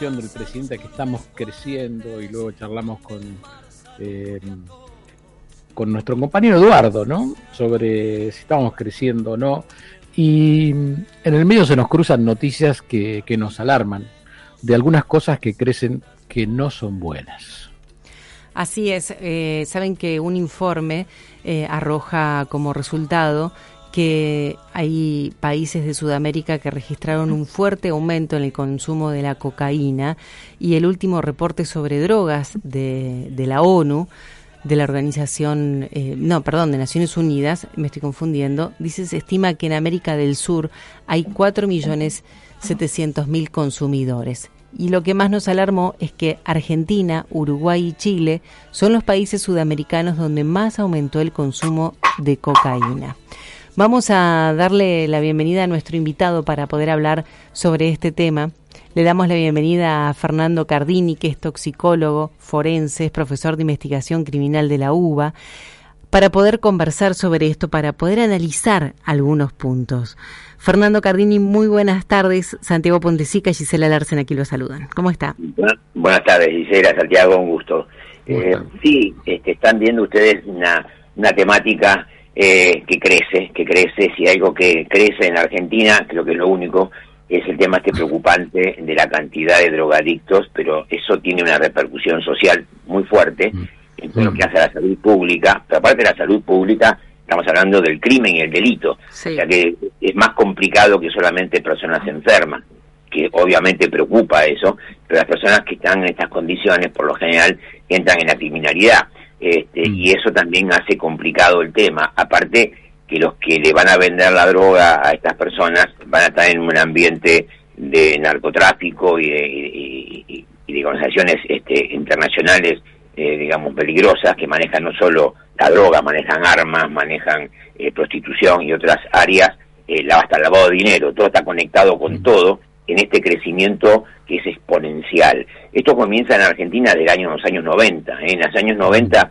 del presidente que estamos creciendo y luego charlamos con eh, con nuestro compañero Eduardo, ¿no? Sobre si estamos creciendo o no. Y en el medio se nos cruzan noticias que, que nos alarman de algunas cosas que crecen que no son buenas. Así es, eh, saben que un informe eh, arroja como resultado que hay países de Sudamérica que registraron un fuerte aumento en el consumo de la cocaína y el último reporte sobre drogas de, la ONU de la organización, eh, no, perdón, de Naciones Unidas, me estoy confundiendo, dice, se estima que en América del Sur hay 4.700.000 consumidores. Y lo que más nos alarmó es que Argentina, Uruguay y Chile son los países sudamericanos donde más aumentó el consumo de cocaína. Vamos a darle la bienvenida a nuestro invitado para poder hablar sobre este tema. Le damos la bienvenida a Fernando Cardini, que es toxicólogo, forense, es profesor de investigación criminal de la UBA, para poder conversar sobre esto, para poder analizar algunos puntos. Fernando Cardini, muy buenas tardes. Santiago Pontesica y Gisela Larsen aquí lo saludan. ¿Cómo está? Buenas tardes, Gisela, Santiago, un gusto. Eh, sí, este, están viendo ustedes una, una temática eh, que crece, que crece, si algo que crece en Argentina, creo que es lo único, es el tema este preocupante de la cantidad de drogadictos, pero eso tiene una repercusión social muy fuerte mm. en todo lo que mm. hace a la salud pública, pero aparte de la salud pública, estamos hablando del crimen y el delito, o sea que es más complicado que solamente personas enfermas, que obviamente preocupa eso, pero las personas que están en estas condiciones, por lo general, entran en la criminalidad. Este, mm. y eso también hace complicado el tema. Aparte que los que le van a vender la droga a estas personas van a estar en un ambiente de narcotráfico y de, y, organizaciones este, internacionales, eh, digamos, peligrosas, que manejan no solo la droga, manejan armas, manejan eh, prostitución y otras áreas, eh, hasta el lavado de dinero, todo está conectado con mm. todo en este crecimiento que es exponencial. Esto comienza en Argentina del año, los años 90. ¿eh? En los años 90,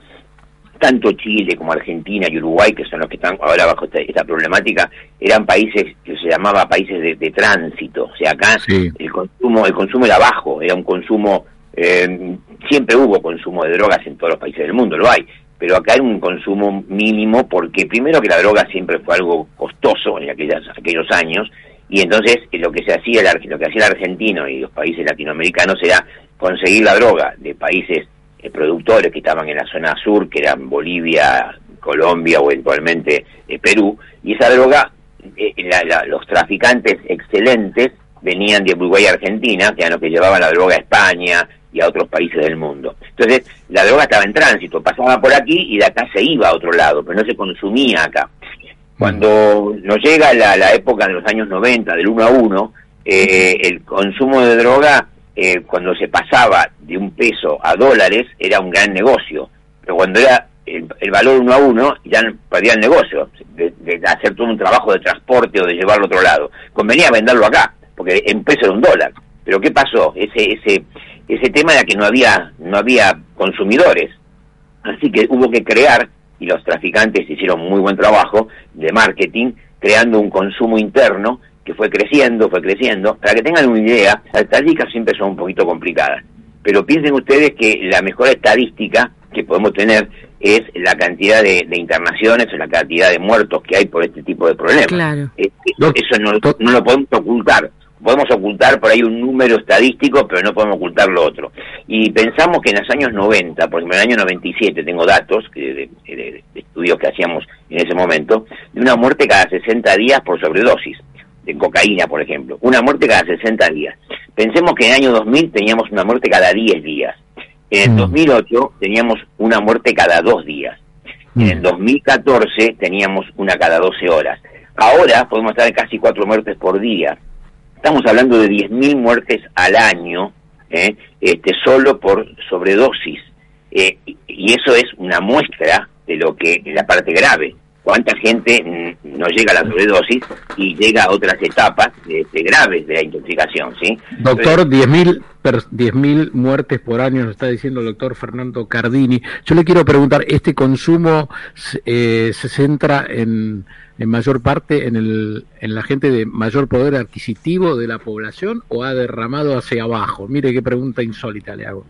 tanto Chile como Argentina y Uruguay, que son los que están ahora bajo esta, problemática, eran países que se llamaba países de, tránsito. O sea, acá el consumo el consumo era bajo, era un consumo... Eh, siempre hubo consumo de drogas en todos los países del mundo, lo hay, pero acá era un consumo mínimo porque primero que la droga siempre fue algo costoso en aquellas, aquellos años y entonces eh, lo que se hacía lo que hacía el argentino y los países latinoamericanos era conseguir la droga de países eh, productores que estaban en la zona sur que eran Bolivia Colombia o eventualmente eh, Perú y esa droga los traficantes excelentes venían de Uruguay y Argentina que eran los que llevaban la droga a España y a otros países del mundo. Entonces, la droga estaba en tránsito, pasaba por aquí y de acá se iba a otro lado, pero no se consumía acá. Cuando nos llega la, época de los años 90, del 1 a 1, eh, el consumo de droga, eh, cuando se pasaba de un peso a dólares, era un gran negocio. Pero cuando era el, valor 1 a 1, ya perdía el negocio, de, hacer todo un trabajo de transporte o de llevarlo a otro lado. Convenía venderlo acá, porque en peso era un dólar. Pero ¿qué pasó? Ese, ese, ese tema era que no había, no había consumidores. Así que hubo que crear y los traficantes hicieron muy buen trabajo de marketing, creando un consumo interno que fue creciendo, fue creciendo. Para que tengan una idea, las estadísticas siempre son un poquito complicadas, pero piensen ustedes que la mejor estadística que podemos tener es la cantidad de, internaciones o la cantidad de muertos que hay por este tipo de problemas. Claro. Eh, eso no, no lo podemos ocultar podemos ocultar por ahí un número estadístico, pero no podemos ocultar lo otro. Y pensamos que en los años 90, por ejemplo en el año 97, tengo datos de, estudios que hacíamos en ese momento, de una muerte cada 60 días por sobredosis, de cocaína, por ejemplo. Una muerte cada 60 días. Pensemos que en el año 2000 teníamos una muerte cada 10 días. En el 2008 mm. teníamos una muerte cada 2 días. En el 2014 mm. teníamos una cada 12 horas. Ahora podemos estar en casi 4 muertes por día. Estamos hablando de 10.000 muertes al año, ¿eh? este, solo por sobredosis. Eh, y eso es una muestra de lo que la parte grave. Cuánta gente no llega a la sobredosis y llega a otras etapas este, graves de la intoxicación, ¿sí? Doctor, 10.000 10.000 muertes por año, nos está diciendo el doctor Fernando Cardini. Yo le quiero preguntar, ¿este consumo eh, se centra en, en mayor parte en, el, en la gente de mayor poder adquisitivo de la población o ha derramado hacia abajo? Mire qué pregunta insólita le hago.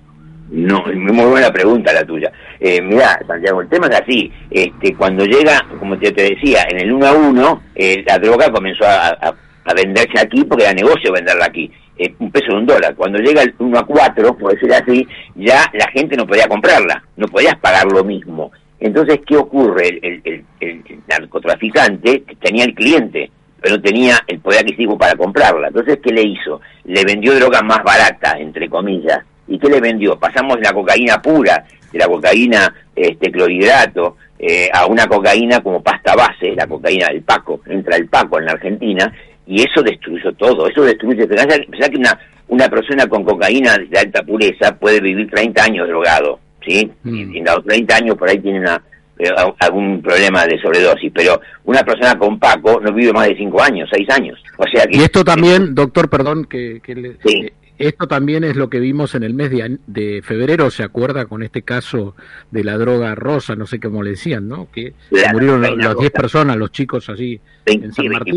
No, muy buena pregunta la tuya. Eh, mira, Santiago, el tema es así. Este, cuando llega, como te, decía, en el 1 a 1, eh, la droga comenzó a, venderse aquí porque era negocio venderla aquí. Eh, un peso de un dólar. Cuando llega el 1 a 4, por decir así, ya la gente no podía comprarla, no podías pagar lo mismo. Entonces, ¿qué ocurre? El, el, el, narcotraficante tenía el cliente, pero no tenía el poder adquisitivo para comprarla. Entonces, ¿qué le hizo? Le vendió droga más barata, entre comillas. ¿Y qué le vendió? Pasamos la cocaína pura, de la cocaína este, clorhidrato, eh, a una cocaína como pasta base, la cocaína del Paco. Entra el Paco en la Argentina y eso destruyó todo. Eso destruye. Pensá que una, una persona con cocaína de alta pureza puede vivir 30 años drogado ¿sí? Mm. Y en los 30 años por ahí tiene una, eh, algún problema de sobredosis, pero una persona con Paco no vive más de 5 años, 6 años. O sea que, y esto también, doctor, perdón, que, le, eh, esto también es lo que vimos en el mes de, de, febrero, ¿se acuerda? Con este caso de la droga rosa, no sé cómo le decían, ¿no? Que murieron las 10 personas, los chicos así en San Martín.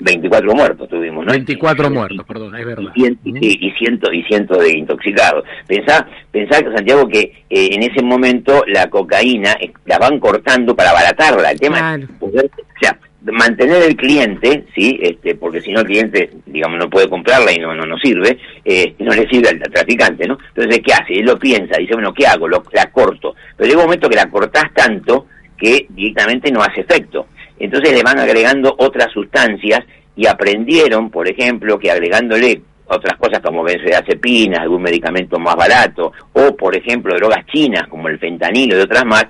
24, muertos tuvimos, ¿no? 24 muertos, perdón, es verdad. Y, y, cientos y cientos de intoxicados. Pensá, pensá Santiago, que eh, en ese momento la cocaína eh, la van cortando para abaratarla. El tema es o sea, mantener el cliente, sí, este, porque si no el cliente, digamos, no puede comprarla y no no, no sirve, eh, no le sirve al, traficante, ¿no? Entonces, ¿qué hace? Él lo piensa, dice, bueno, ¿qué hago? Lo, la corto. Pero llega un momento que la cortás tanto que directamente no hace efecto. Entonces le van agregando otras sustancias y aprendieron, por ejemplo, que agregándole otras cosas como benzodiazepinas, algún medicamento más barato, o por ejemplo drogas chinas como el fentanilo y otras más,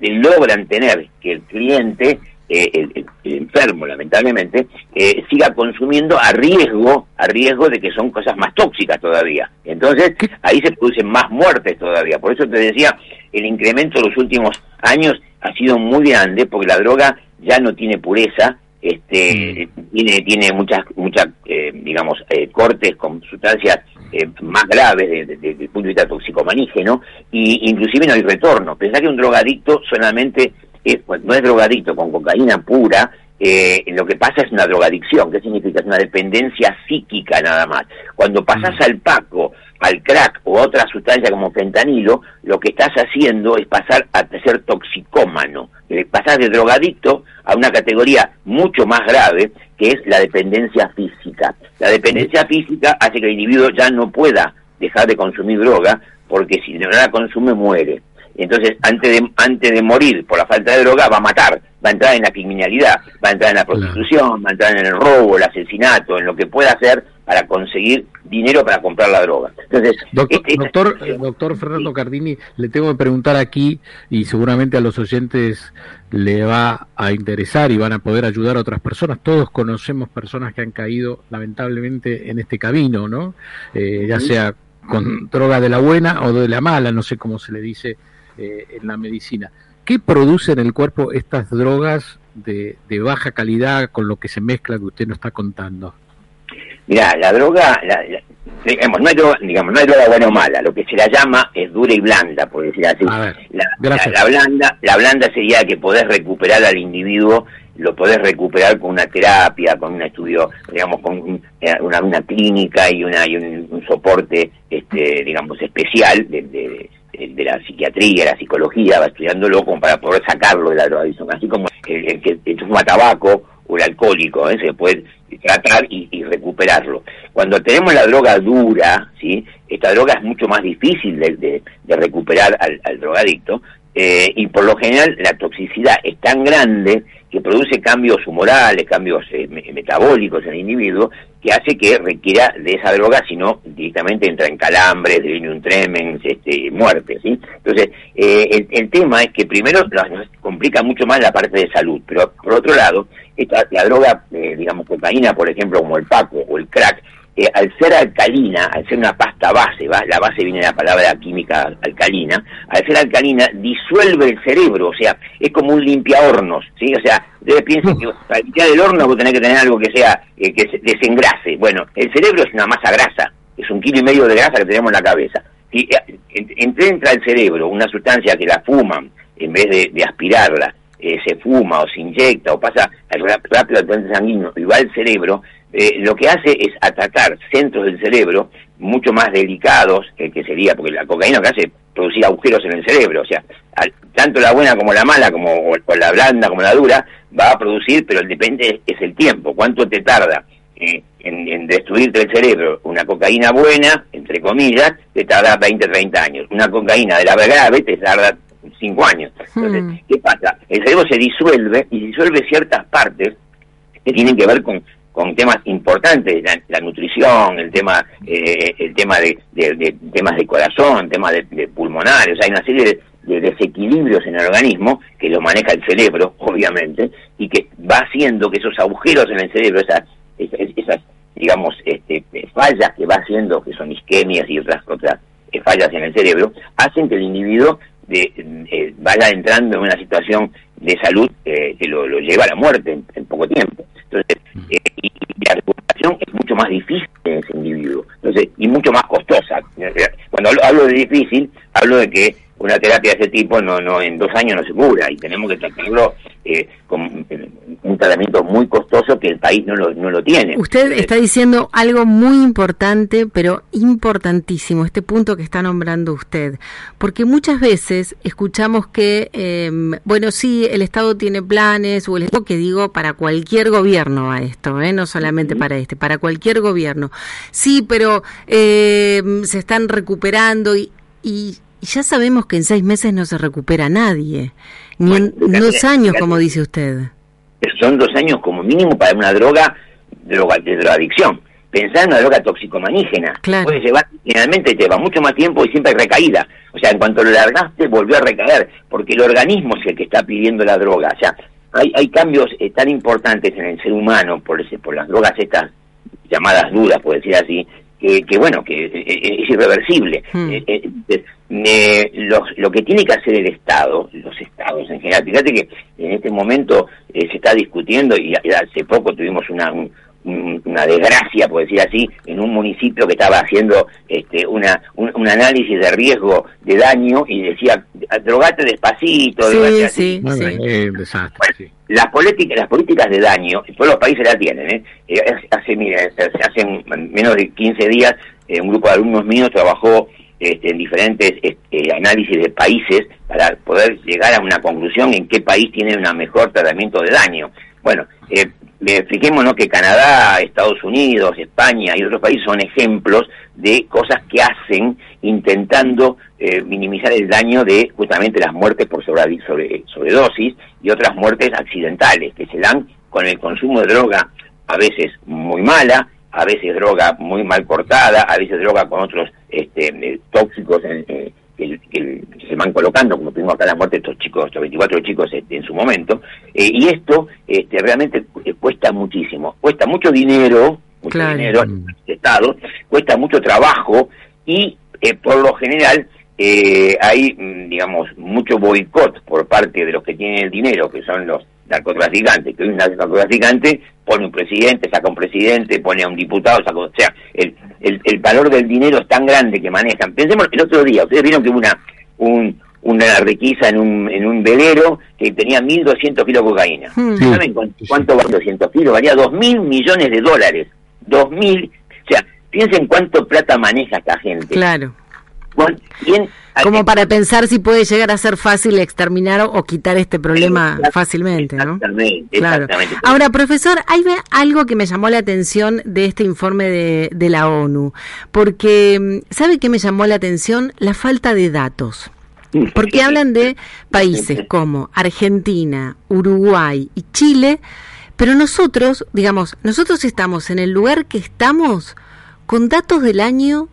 logran tener que el cliente eh, el, enfermo, lamentablemente, eh, siga consumiendo a riesgo, a riesgo de que son cosas más tóxicas todavía. Entonces, ahí se producen más muertes todavía. Por eso te decía, el incremento de los últimos años ha sido muy grande, porque la droga ya no tiene pureza, este mm. tiene tiene muchas muchas eh, digamos cortes con sustancias más graves desde el punto de vista toxicomanígeno y inclusive no hay retorno pensar que un drogadicto solamente pues, no es drogadicto con cocaína pura, eh, lo que pasa es una drogadicción. ¿Qué significa? Es una dependencia psíquica nada más. Cuando pasas mm. al paco, al crack o a otra sustancia como fentanilo, lo que estás haciendo es pasar a ser toxicómano. Eh, pasas de drogadicto a una categoría mucho más grave, que es la dependencia física. La dependencia física hace que el individuo ya no pueda dejar de consumir droga, porque si no la consume muere. Entonces, antes de, antes de morir por la falta de droga, va a matar, va a entrar en la criminalidad, va a entrar en la prostitución, va a entrar en el robo, el asesinato, en lo que pueda hacer para conseguir dinero para comprar la droga. Entonces, este, doctor, doctor, Fernando Cardini, le tengo que preguntar aquí, y seguramente a los oyentes le va a interesar y van a poder ayudar a otras personas. Todos conocemos personas que han caído lamentablemente en este camino, ¿no? Eh, ya sea con droga de la buena o de la mala, no sé cómo se le dice eh, en la medicina. ¿Qué producen en el cuerpo estas drogas de, baja calidad con lo que se mezcla que usted nos está contando? Mira, la droga, digamos, no hay droga, digamos, no hay droga buena o mala, lo que se la llama es dura y blanda, por decir así. la, la, blanda, la blanda sería que podés recuperar al individuo, lo podés recuperar con una terapia, con un estudio, digamos, con eh, una, una clínica y una y un, soporte, este, digamos, especial de de la psiquiatría, la psicología, va estudiándolo como para poder sacarlo de la drogadicción, así como el, que fuma tabaco o el alcohólico, ¿eh? se puede tratar y, recuperarlo. Cuando tenemos la droga dura, ¿sí? esta droga es mucho más difícil de, recuperar al drogadicto, eh, y por lo general la toxicidad es tan grande que produce cambios humorales, cambios eh, metabólicos en el individuo, que hace que requiera de esa droga, si no directamente entra en calambres, delirium tremens, este, muerte, ¿sí? Entonces, eh, el, tema es que primero nos complica mucho más la parte de salud, pero por otro lado, esta, la droga, eh, digamos, cocaína, por ejemplo, como el paco o el crack, eh, al ser alcalina, al ser una pasta base, ¿va? la base viene de la palabra química alcalina, al ser alcalina disuelve el cerebro, o sea, es como un limpiahornos, ¿sí? O sea, ustedes piensen que para limpiar el horno vos tenés que tener algo que sea, eh, que se desengrase. Bueno, el cerebro es una masa grasa, es un kilo y medio de grasa que tenemos en la cabeza. Si eh, entra al cerebro una sustancia que la fuman, en vez de, aspirarla, eh, se fuma o se inyecta o pasa rápido al torrente sanguíneo y va al cerebro, eh, lo que hace es atacar centros del cerebro mucho más delicados, que sería, porque la cocaína lo que hace es producir agujeros en el cerebro, o sea, tanto la buena como la mala, como o, la blanda como la dura, va a producir, pero depende es el tiempo, cuánto te tarda eh, en, destruirte el cerebro. Una cocaína buena, entre comillas, te tarda 20, 30 años. Una cocaína de la grave te tarda 5 años. Entonces, hmm. ¿qué pasa? El cerebro se disuelve y disuelve ciertas partes que tienen que ver con con temas importantes, la, nutrición, el tema, eh, el tema de, temas de corazón, temas de, pulmonares, o sea, hay una serie de, desequilibrios en el organismo que lo maneja el cerebro, obviamente, y que va haciendo que esos agujeros en el cerebro, esas, esas, digamos, este, fallas que va haciendo, que son isquemias y otras otras eh, fallas en el cerebro, hacen que el individuo de, eh, vaya entrando en una situación de salud que lo, lleva a la muerte en poco tiempo. Entonces, eh, y, la recuperación es mucho más difícil en ese individuo, entonces, y mucho más costosa. Cuando hablo de difícil, hablo de que una terapia de ese tipo no, no en dos años no se cura y tenemos que tratarlo eh, con eh, tratamiento muy costoso que el país no lo, no lo tiene. Usted está diciendo algo muy importante, pero importantísimo, este punto que está nombrando usted, porque muchas veces escuchamos que, em, bueno, sí, el Estado tiene planes, o el Estado que digo para cualquier gobierno a esto, ¿eh? no solamente para este, para cualquier gobierno. Sí, pero em, se están recuperando y, y y ya sabemos que en seis meses no se recupera nadie, ni en dos años, como dice usted. Son dos años como mínimo para una droga, droga de drogadicción. Pensar en una droga toxicomanígena. Claro. Puede llevar, generalmente lleva mucho más tiempo y siempre recaída. O sea, en cuanto lo largaste, volvió a recaer, porque el organismo es el que está pidiendo la droga. O sea, hay, hay cambios eh, tan importantes en el ser humano por, ese, por las drogas estas llamadas duras, por decir así, que, bueno, que eh, eh, es irreversible. Hmm. Eh, lo que tiene que hacer el Estado, los Estados en general, fíjate que en este momento se está discutiendo y, hace poco tuvimos una, una desgracia, por decir así, en un municipio que estaba haciendo este, una, un, análisis de riesgo de daño y decía, drogate despacito. Sí, sí, Las, políticas, las políticas de daño, todos los países la tienen. ¿eh? eh hace, hace menos de 15 días eh, un grupo de alumnos míos trabajó este, en diferentes este, análisis de países para poder llegar a una conclusión en qué país tiene un mejor tratamiento de daño. Bueno, eh, fijémonos que Canadá, Estados Unidos, España y otros países son ejemplos de cosas que hacen intentando eh, minimizar el daño de justamente las muertes por sobre, sobre, sobredosis y otras muertes accidentales que se dan con el consumo de droga a veces muy mala, a veces droga muy mal cortada, a veces droga con otros este, eh, tóxicos en, eh, que, se van colocando, como tuvimos acá la muerte de estos chicos, estos 24 chicos este, en su momento, eh, y esto este, realmente cuesta muchísimo, cuesta mucho dinero, mucho dinero al Estado, cuesta mucho trabajo y por lo general hay, mm, digamos, mucho boicot por parte de los que tienen el dinero, que son los narcotraficante, que hoy un narcotraficante pone un presidente, saca un presidente, pone a un diputado, saca, o sea, el, el, valor del dinero es tan grande que manejan. Pensemos el otro día, ustedes vieron que hubo una, un, una requisa en un, en un velero que tenía 1.200 kilos de cocaína. Hmm. ¿Saben cuánto, vale 200 kilos? Valía 2.000 millones de dólares. 2.000, o sea, piensen cuánto plata maneja esta gente. Claro. Como para pensar si puede llegar a ser fácil exterminar o, quitar este problema fácilmente, ¿no? Exactamente, Ahora, profesor, hay algo que me llamó la atención de este informe de, de la ONU, porque mm, ¿sabe qué me llamó la atención? La falta de datos. Porque hablan de países como Argentina, Uruguay y Chile, pero nosotros, digamos, nosotros estamos en el lugar que estamos con datos del año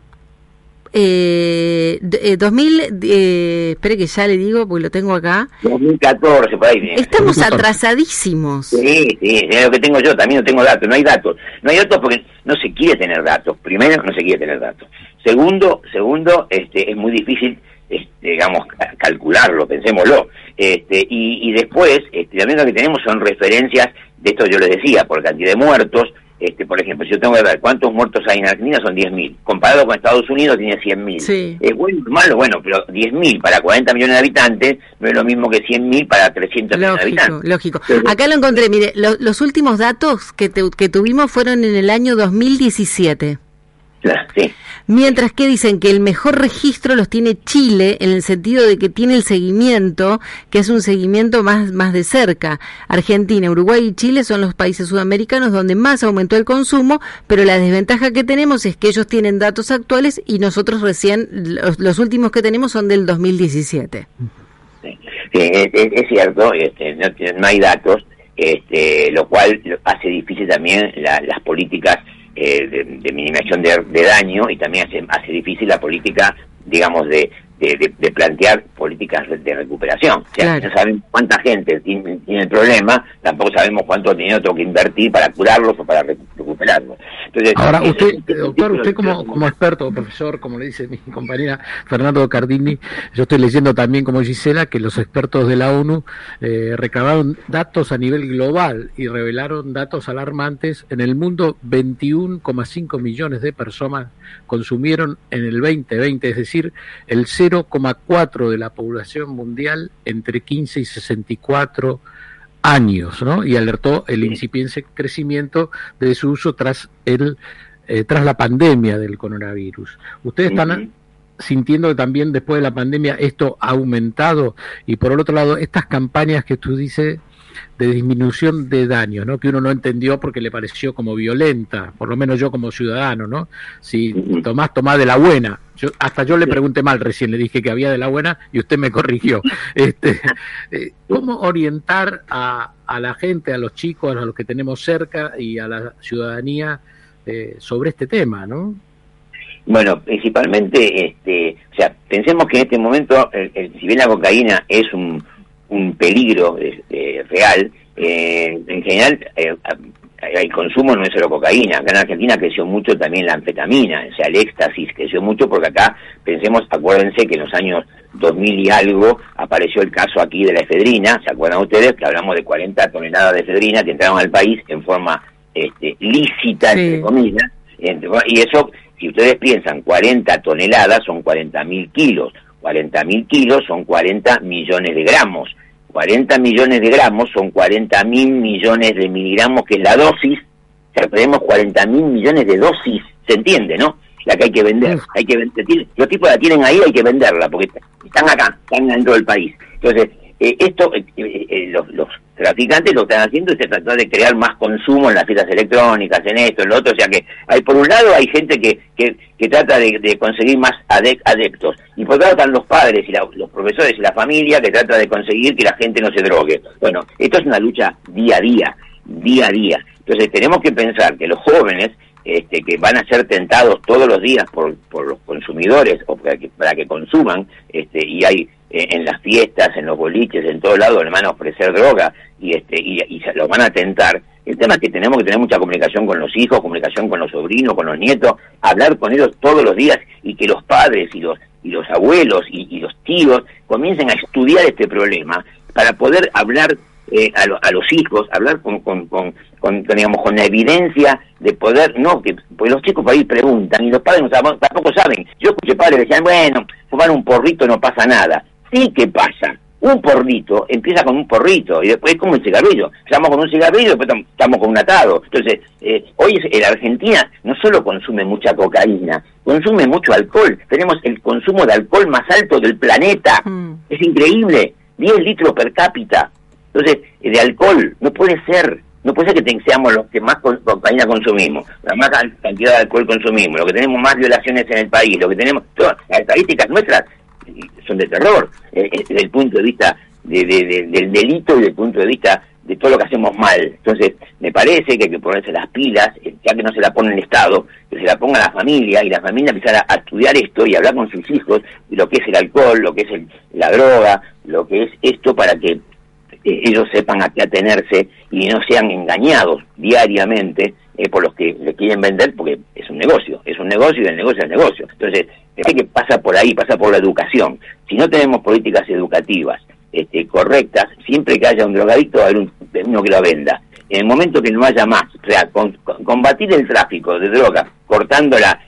eh, 2000, eh, eh, espere que ya le digo porque lo tengo acá. 2014, por ahí. Estamos atrasadísimos. Sí, sí, es lo que tengo yo, también no tengo datos, no hay datos. No hay datos porque no se quiere tener datos. Primero, no se quiere tener datos. Segundo, segundo este, es muy difícil, este, digamos, calcularlo, pensémoslo. Este, y, y después, este, también lo que tenemos son referencias, de esto yo les decía, por cantidad de muertos, este, por ejemplo, si yo tengo que ver cuántos muertos hay en Argentina, son 10.000. Comparado con Estados Unidos, tiene 100.000. Sí. Es bueno malo, bueno, pero 10.000 para 40 millones de habitantes no es lo mismo que 100.000 para 300 millones de habitantes. Lógico, Acá lo encontré, mire, los últimos datos que, que tuvimos fueron en el año 2017. Sí. Mientras que dicen que el mejor registro los tiene Chile en el sentido de que tiene el seguimiento, que es un seguimiento más, más de cerca. Argentina, Uruguay y Chile son los países sudamericanos donde más aumentó el consumo, pero la desventaja que tenemos es que ellos tienen datos actuales y nosotros recién, los, últimos que tenemos son del 2017. Sí, es, cierto, este, no, hay datos, este, lo cual hace difícil también las políticas eh, de, de, minimización de, daño y también hace, hace difícil la política, digamos, de, de, plantear políticas de recuperación. O sea, no sabemos cuánta gente tiene, el problema, tampoco sabemos cuánto dinero tengo que invertir para curarlos o para Entonces, Ahora, usted, doctor, usted como, como experto, profesor, como le dice mi compañera Fernando Cardini, yo estoy leyendo también como Gisela que los expertos de la ONU eh, recabaron datos a nivel global y revelaron datos alarmantes. En el mundo, 21,5 millones de personas consumieron en el 2020, es decir, el 0,4 de la población mundial entre 15 y 64 años, ¿no? Y alertó el incipiente crecimiento de su uso tras el eh, tras la pandemia del coronavirus. Ustedes están sintiendo que también después de la pandemia esto ha aumentado y por el otro lado estas campañas que tú dices de disminución de daño, ¿no? Que uno no entendió porque le pareció como violenta, por lo menos yo como ciudadano, ¿no? Si tomás, tomás de la buena. Yo, hasta yo le pregunté mal recién, le dije que había de la buena y usted me corrigió. Este, eh, ¿Cómo orientar a, a la gente, a los chicos, a los que tenemos cerca y a la ciudadanía eh, sobre este tema, ¿no? Bueno, principalmente, este, o sea, pensemos que en este momento, si bien la cocaína es un, un peligro este, real. Eh, en general, eh, el consumo no es solo cocaína. Acá en Argentina creció mucho también la anfetamina, o sea, el éxtasis creció mucho porque acá, pensemos, acuérdense que en los años 2000 y algo apareció el caso aquí de la efedrina, ¿se acuerdan ustedes? Que hablamos de 40 toneladas de efedrina que entraron al país en forma este, lícita, entre comillas, y eso, si ustedes piensan, 40 toneladas son 40 mil kilos, 40 mil kilos son 40 millones de gramos. 40 millones de gramos son 40 mil millones de miligramos, que es la dosis. O sea, tenemos 40 mil millones de dosis, ¿se entiende, no? La que hay que vender. Hay que vender. Los tipos la tienen ahí, hay que venderla, porque están acá, están dentro del país. Entonces, eh, esto, eh, eh, los, los, traficantes lo están haciendo y se trata de crear más consumo en las fiestas electrónicas, en esto, en lo otro, o sea que hay por un lado hay gente que, que, que trata de, conseguir más adeptos y por otro lado están los padres y los profesores y la familia que trata de conseguir que la gente no se drogue. Bueno, esto es una lucha día a día, día a día. Entonces tenemos que pensar que los jóvenes este, que van a ser tentados todos los días por, por los consumidores o para que, para que consuman, este, y hay en las fiestas, en los boliches, en todos lados, le van a ofrecer droga y, este, y, y se los van a tentar. El tema es que tenemos que tener mucha comunicación con los hijos, comunicación con los sobrinos, con los nietos, hablar con ellos todos los días y que los padres y los, y los abuelos y, los tíos comiencen a estudiar este problema para poder hablar eh, a, a, los hijos, hablar con, con, con, digamos, con la evidencia de poder, no, que pues los chicos por ahí preguntan y los padres no, tampoco saben. Yo escuché padres que decían, bueno, fumar un porrito no pasa nada sí que pasa. Un porrito empieza con un porrito y después es como un cigarrillo. Estamos con un cigarrillo y después estamos con un atado. Entonces, eh, hoy en Argentina no solo consume mucha cocaína, consume mucho alcohol. Tenemos el consumo de alcohol más alto del planeta. Mm. Es increíble. 10 litros per cápita. Entonces, eh, de alcohol no puede ser. No puede ser que seamos los que más cocaína consumimos, la más cantidad de alcohol consumimos, lo que tenemos más violaciones en el país, lo que tenemos, todas las estadísticas nuestras son de terror, eh, eh, desde el punto de vista de, del delito y desde el punto de vista de todo lo que hacemos mal. Entonces, me parece que hay que ponerse las pilas, eh, ya que no se la pone el Estado, que se la ponga la familia y la familia empezar a, estudiar esto y hablar con sus hijos de lo que es el alcohol, lo que es la droga, lo que es esto para que ellos sepan a qué atenerse y no sean engañados diariamente por los que le quieren vender, porque es un negocio, es un negocio y el negocio es negocio. Entonces, que pasa por ahí, pasa por la educación. Si no tenemos políticas educativas este, correctas, siempre que haya un drogadicto va a haber uno que lo venda. en el momento que no haya más, o sea, combatir el tráfico de drogas, cortando la,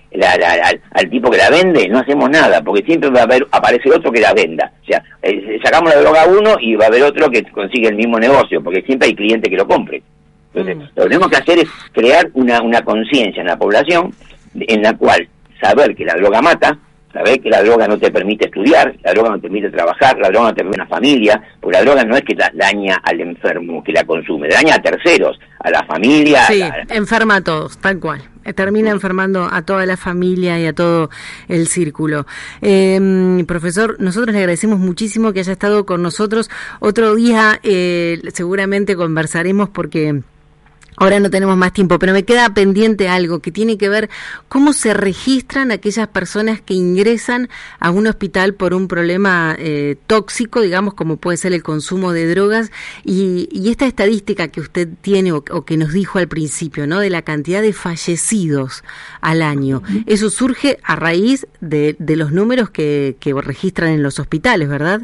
al, tipo que la vende, no hacemos nada, porque siempre va a haber, aparecer otro que la venda. O sea, eh, sacamos la droga a uno y va a haber otro que consigue el mismo negocio, porque siempre hay cliente que lo compre. Entonces, mm. lo que tenemos que hacer es crear una, una conciencia en la población en la cual saber que la droga mata, saber que la droga no te permite estudiar, la droga no te permite trabajar, la droga no te permite una familia, porque la droga no es que daña al enfermo que la consume, daña a terceros, a la familia. Sí, enferma a todos, tal cual. Termina enfermando a toda la familia y a todo el círculo. Eh, profesor, nosotros le agradecemos muchísimo que haya estado con nosotros. Otro día eh, seguramente conversaremos porque Ahora no tenemos más tiempo, pero me queda pendiente algo que tiene que ver cómo se registran aquellas personas que ingresan a un hospital por un problema eh, tóxico, digamos, como puede ser el consumo de drogas, y, esta estadística que usted tiene o, que nos dijo al principio, ¿no? De la cantidad de fallecidos al año. Eso surge a raíz de, los números que, registran en los hospitales, ¿verdad?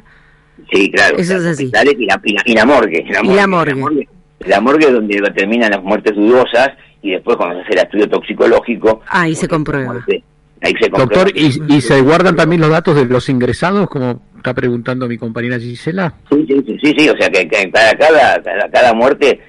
Sí, claro. Eso es así. Y la, y la morgue. Y la morgue. La morgue es donde terminan las muertes dudosas y después cuando se hace el estudio toxicológico... Ahí se comprueba. ahí se comprueba. Doctor, ¿y, se guardan también los datos de los ingresados, como está preguntando mi compañera Gisela? Sí, sí, sí, sí, o sea que, para cada, cada, cada muerte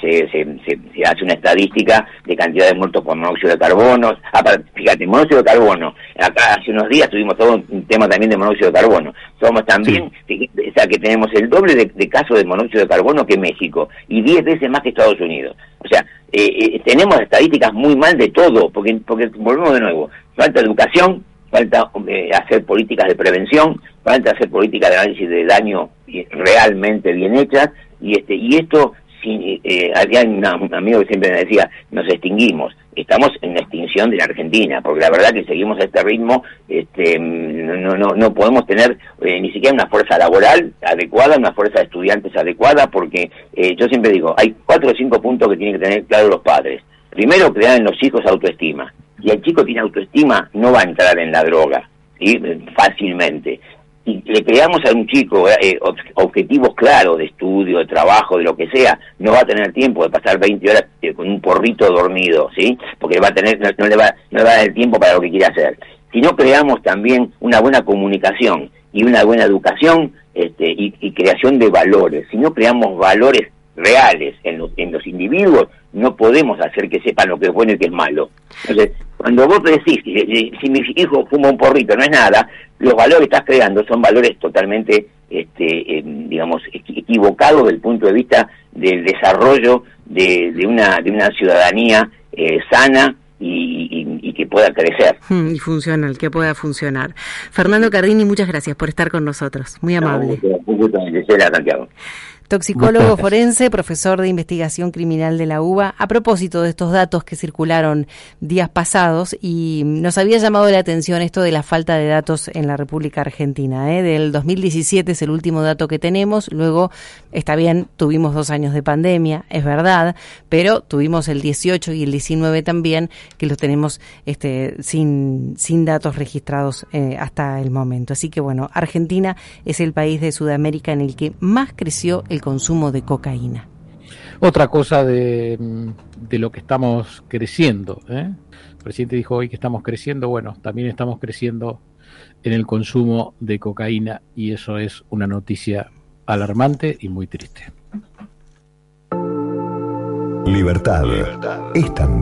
se, se, hace una estadística de cantidad de muertos por monóxido de carbono. Ah, fíjate, monóxido de carbono. Acá hace unos días tuvimos todo un tema también de monóxido de carbono. Somos también, o sea, que tenemos el doble de, casos de monóxido de carbono que México y 10 veces más que Estados Unidos. O sea, eh, eh, tenemos estadísticas muy mal de todo, porque, porque volvemos de nuevo. Falta educación, falta eh, hacer políticas de prevención, falta hacer políticas de análisis de daño realmente bien hechas, y este y esto eh, había un amigo que siempre me decía, nos extinguimos. Estamos en la extinción de la Argentina, porque la verdad que seguimos a este ritmo, este, no, no, no podemos tener eh, ni siquiera una fuerza laboral adecuada, una fuerza de estudiantes adecuada, porque eh, yo siempre digo, hay cuatro o cinco puntos que tienen que tener claro los padres. Primero, crear en los hijos autoestima. Si el chico tiene autoestima, no va a entrar en la droga, fácilmente y le creamos a un chico eh, objetivos claros de estudio, de trabajo, de lo que sea, no va a tener tiempo de pasar 20 horas eh, con un porrito dormido, ¿sí? Porque va a tener, no, le va, no le va a dar el tiempo para lo que quiere hacer. Si no creamos también una buena comunicación y una buena educación este, y, creación de valores, si no creamos valores reales en los, en los individuos, no podemos hacer que sepan lo que es bueno y que es malo. Entonces, cuando vos decís, si, mi hijo fuma un porrito, no es nada, los valores que estás creando son valores totalmente, este, em, digamos, equivocados desde el punto de vista del desarrollo de, una, de una ciudadanía eh, sana y, que pueda crecer. Hmm, y funcional, que pueda funcionar. Fernando Cardini, muchas gracias por estar con nosotros. Muy amable. un gusto, Santiago. Toxicólogo forense, profesor de investigación criminal de la UBA, a propósito de estos datos que circularon días pasados y nos había llamado la atención esto de la falta de datos en la República Argentina. ¿eh? Del 2017 es el último dato que tenemos, luego está bien, tuvimos dos años de pandemia, es verdad, pero tuvimos el 18 y el 19 también, que los tenemos este, sin, sin datos registrados eh, hasta el momento. Así que bueno, Argentina es el país de Sudamérica en el que más creció el consumo de cocaína. Otra cosa de, de lo que estamos creciendo. ¿eh? El presidente dijo hoy que estamos creciendo. Bueno, también estamos creciendo en el consumo de cocaína y eso es una noticia alarmante y muy triste. Libertad, Libertad. es también